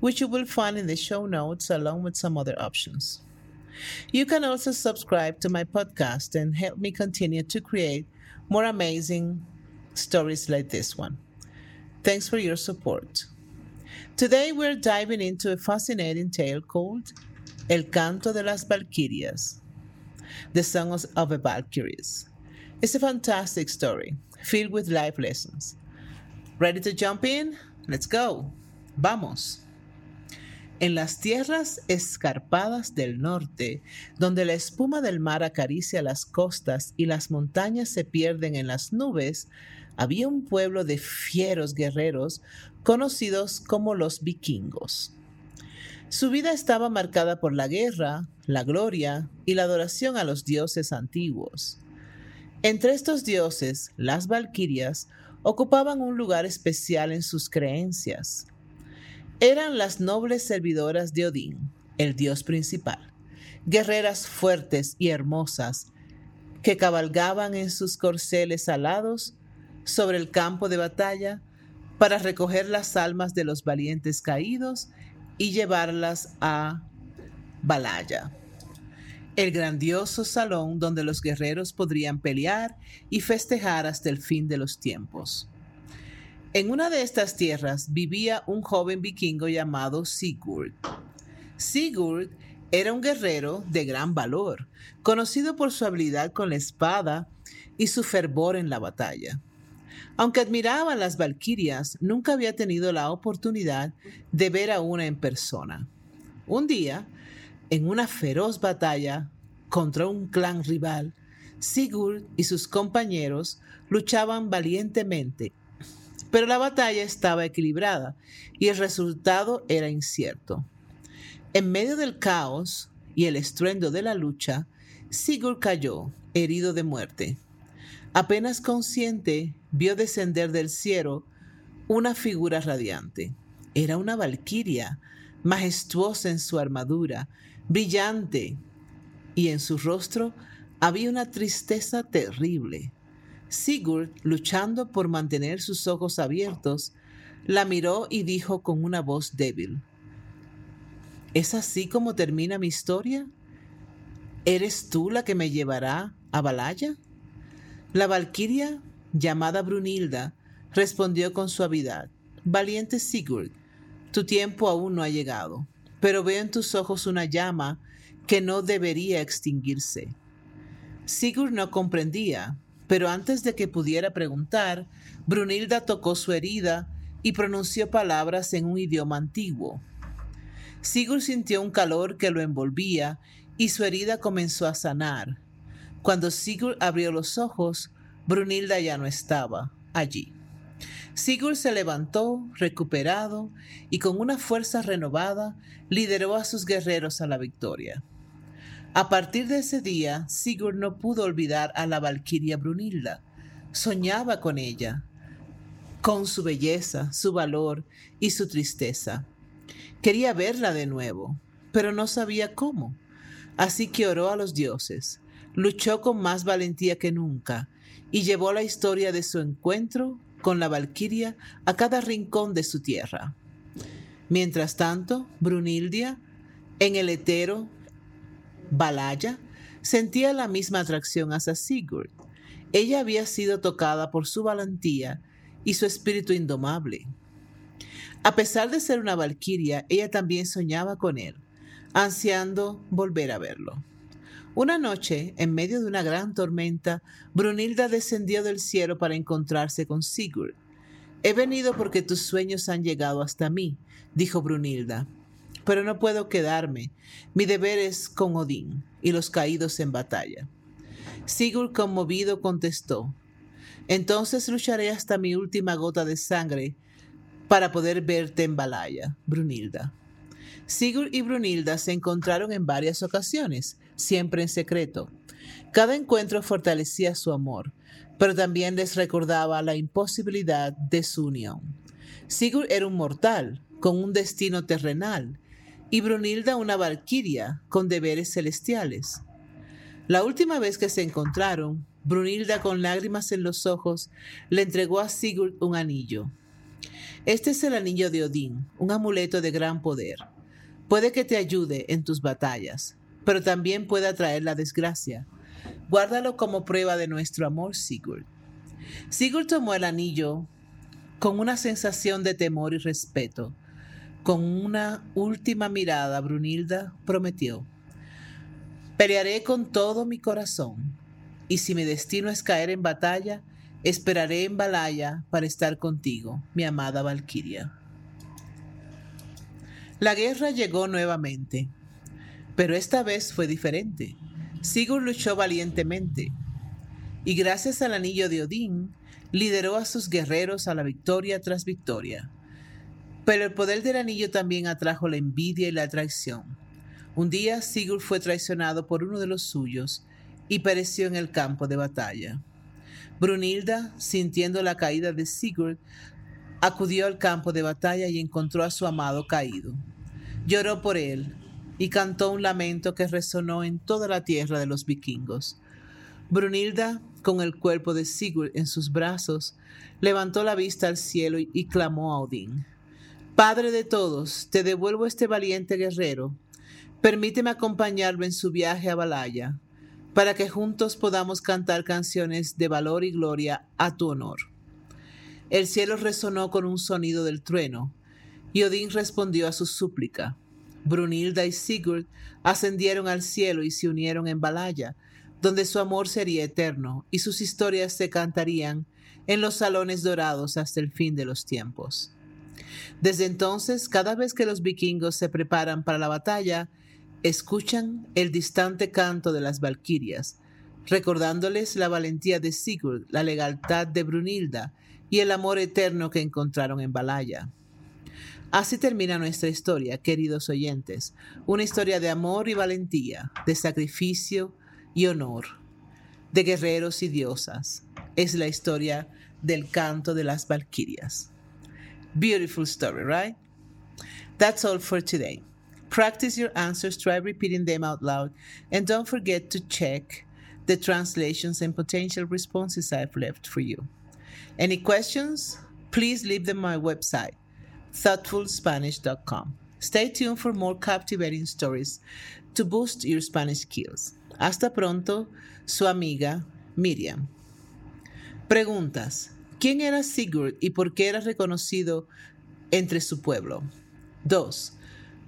which you will find in the show notes along with some other options. You can also subscribe to my podcast and help me continue to create more amazing stories like this one. Thanks for your support. Today we're diving into a fascinating tale called El Canto de las Valquirias, the Songs of the Valkyries. It's a fantastic story filled with life lessons. Ready to jump in? Let's go. Vamos. En las tierras escarpadas del norte, donde la espuma del mar acaricia las costas y las montañas se pierden en las nubes, había un pueblo de fieros guerreros conocidos como los vikingos. Su vida estaba marcada por la guerra, la gloria y la adoración a los dioses antiguos. Entre estos dioses, las valquirias ocupaban un lugar especial en sus creencias. Eran las nobles servidoras de Odín, el dios principal, guerreras fuertes y hermosas que cabalgaban en sus corceles alados sobre el campo de batalla para recoger las almas de los valientes caídos y llevarlas a Balaya, el grandioso salón donde los guerreros podrían pelear y festejar hasta el fin de los tiempos. En una de estas tierras vivía un joven vikingo llamado Sigurd. Sigurd era un guerrero de gran valor, conocido por su habilidad con la espada y su fervor en la batalla. Aunque admiraba a las valquirias, nunca había tenido la oportunidad de ver a una en persona. Un día, en una feroz batalla contra un clan rival, Sigurd y sus compañeros luchaban valientemente, pero la batalla estaba equilibrada y el resultado era incierto. En medio del caos y el estruendo de la lucha, Sigurd cayó, herido de muerte. Apenas consciente, vio descender del cielo una figura radiante. Era una valquiria, majestuosa en su armadura, brillante, y en su rostro había una tristeza terrible. Sigurd, luchando por mantener sus ojos abiertos, la miró y dijo con una voz débil, ¿Es así como termina mi historia? ¿Eres tú la que me llevará a Balaya? La valquiria, llamada Brunilda, respondió con suavidad, Valiente Sigurd, tu tiempo aún no ha llegado, pero veo en tus ojos una llama que no debería extinguirse. Sigurd no comprendía, pero antes de que pudiera preguntar, Brunilda tocó su herida y pronunció palabras en un idioma antiguo. Sigurd sintió un calor que lo envolvía y su herida comenzó a sanar. Cuando Sigurd abrió los ojos, Brunilda ya no estaba allí. Sigurd se levantó, recuperado, y con una fuerza renovada lideró a sus guerreros a la victoria. A partir de ese día, Sigurd no pudo olvidar a la valquiria Brunilda. Soñaba con ella, con su belleza, su valor y su tristeza. Quería verla de nuevo, pero no sabía cómo. Así que oró a los dioses luchó con más valentía que nunca y llevó la historia de su encuentro con la Valquiria a cada rincón de su tierra. Mientras tanto, Brunildia, en el hetero Balaya, sentía la misma atracción hacia Sigurd. Ella había sido tocada por su valentía y su espíritu indomable. A pesar de ser una valquiria, ella también soñaba con él, ansiando volver a verlo. Una noche, en medio de una gran tormenta, Brunilda descendió del cielo para encontrarse con Sigurd. He venido porque tus sueños han llegado hasta mí, dijo Brunilda. Pero no puedo quedarme. Mi deber es con Odín y los caídos en batalla. Sigurd, conmovido, contestó, Entonces lucharé hasta mi última gota de sangre para poder verte en Balaya, Brunilda. Sigurd y Brunilda se encontraron en varias ocasiones, siempre en secreto. Cada encuentro fortalecía su amor, pero también les recordaba la imposibilidad de su unión. Sigurd era un mortal, con un destino terrenal, y Brunilda una valquiria, con deberes celestiales. La última vez que se encontraron, Brunilda con lágrimas en los ojos le entregó a Sigurd un anillo. Este es el anillo de Odín, un amuleto de gran poder. Puede que te ayude en tus batallas, pero también puede atraer la desgracia. Guárdalo como prueba de nuestro amor, Sigurd. Sigurd tomó el anillo con una sensación de temor y respeto. Con una última mirada, Brunilda prometió, Pelearé con todo mi corazón, y si mi destino es caer en batalla, esperaré en Balaya para estar contigo, mi amada Valquiria. La guerra llegó nuevamente, pero esta vez fue diferente. Sigurd luchó valientemente, y gracias al anillo de Odín, lideró a sus guerreros a la victoria tras victoria. Pero el poder del anillo también atrajo la envidia y la traición. Un día Sigurd fue traicionado por uno de los suyos y pereció en el campo de batalla. Brunilda, sintiendo la caída de Sigurd, acudió al campo de batalla y encontró a su amado caído. Lloró por él y cantó un lamento que resonó en toda la tierra de los vikingos. Brunilda, con el cuerpo de Sigurd en sus brazos, levantó la vista al cielo y, clamó a Odín. Padre de todos, te devuelvo este valiente guerrero. Permíteme acompañarlo en su viaje a Balaya, para que juntos podamos cantar canciones de valor y gloria a tu honor. El cielo resonó con un sonido del trueno, y Odín respondió a su súplica. Brunilda y Sigurd ascendieron al cielo y se unieron en Balaya, donde su amor sería eterno y sus historias se cantarían en los salones dorados hasta el fin de los tiempos. Desde entonces, cada vez que los vikingos se preparan para la batalla, escuchan el distante canto de las valquirias, recordándoles la valentía de Sigurd, la lealtad de Brunilda y el amor eterno que encontraron en Balaya. Así termina nuestra historia, queridos oyentes, una historia de amor y valentía, de sacrificio y honor, de guerreros y diosas. Es la historia del canto de las Valquirias. Beautiful story, right? That's all for today. Practice your answers, try repeating them out loud, and don't forget to check the translations and potential responses I've left for you. Any questions? Please leave them on my website thoughtfulspanish.com. Stay tuned for more captivating stories to boost your Spanish skills. Hasta pronto, su amiga Miriam. Preguntas. ¿Quién era Sigurd y por qué era reconocido entre su pueblo? 2.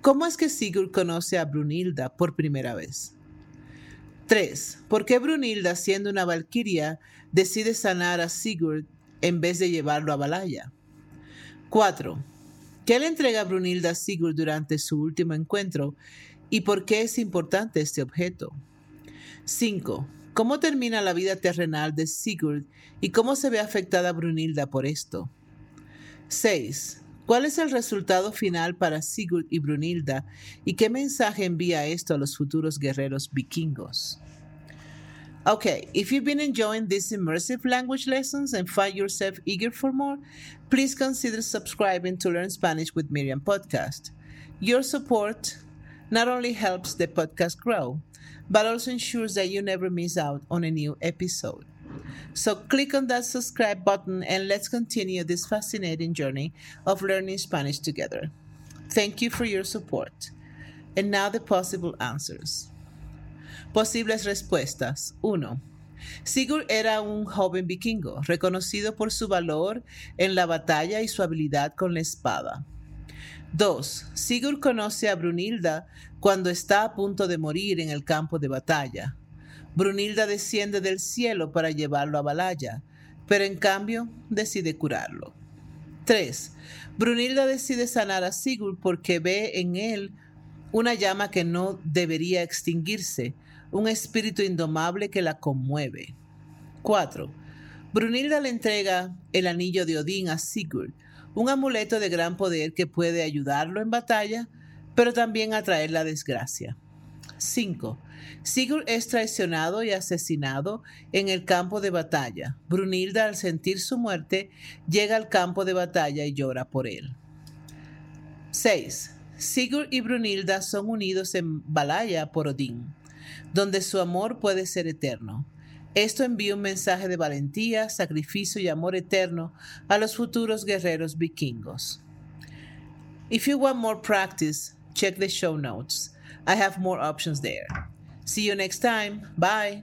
¿Cómo es que Sigurd conoce a Brunilda por primera vez? 3. ¿Por qué Brunilda, siendo una valquiria, decide sanar a Sigurd en vez de llevarlo a Balaya? 4. ¿Qué le entrega Brunilda a Sigurd durante su último encuentro y por qué es importante este objeto? 5. ¿Cómo termina la vida terrenal de Sigurd y cómo se ve afectada Brunilda por esto? 6. ¿Cuál es el resultado final para Sigurd y Brunilda y qué mensaje envía esto a los futuros guerreros vikingos? Okay, if you've been enjoying these immersive language lessons and find yourself eager for more, please consider subscribing to Learn Spanish with Miriam podcast. Your support not only helps the podcast grow, but also ensures that you never miss out on a new episode. So click on that subscribe button and let's continue this fascinating journey of learning Spanish together. Thank you for your support. And now the possible answers. Posibles respuestas. 1. Sigurd era un joven vikingo, reconocido por su valor en la batalla y su habilidad con la espada. 2. Sigurd conoce a Brunilda cuando está a punto de morir en el campo de batalla. Brunilda desciende del cielo para llevarlo a Balaya, pero en cambio decide curarlo. 3. Brunilda decide sanar a Sigurd porque ve en él una llama que no debería extinguirse, un espíritu indomable que la conmueve. 4. Brunilda le entrega el anillo de Odín a Sigurd, un amuleto de gran poder que puede ayudarlo en batalla, pero también atraer la desgracia. 5. Sigurd es traicionado y asesinado en el campo de batalla. Brunilda, al sentir su muerte, llega al campo de batalla y llora por él. 6. Sigurd y Brunilda son unidos en Balaya por Odín, donde su amor puede ser eterno. Esto envía un mensaje de valentía, sacrificio y amor eterno a los futuros guerreros vikingos. If you want more practice, check the show notes. I have more options there. See you next time. Bye.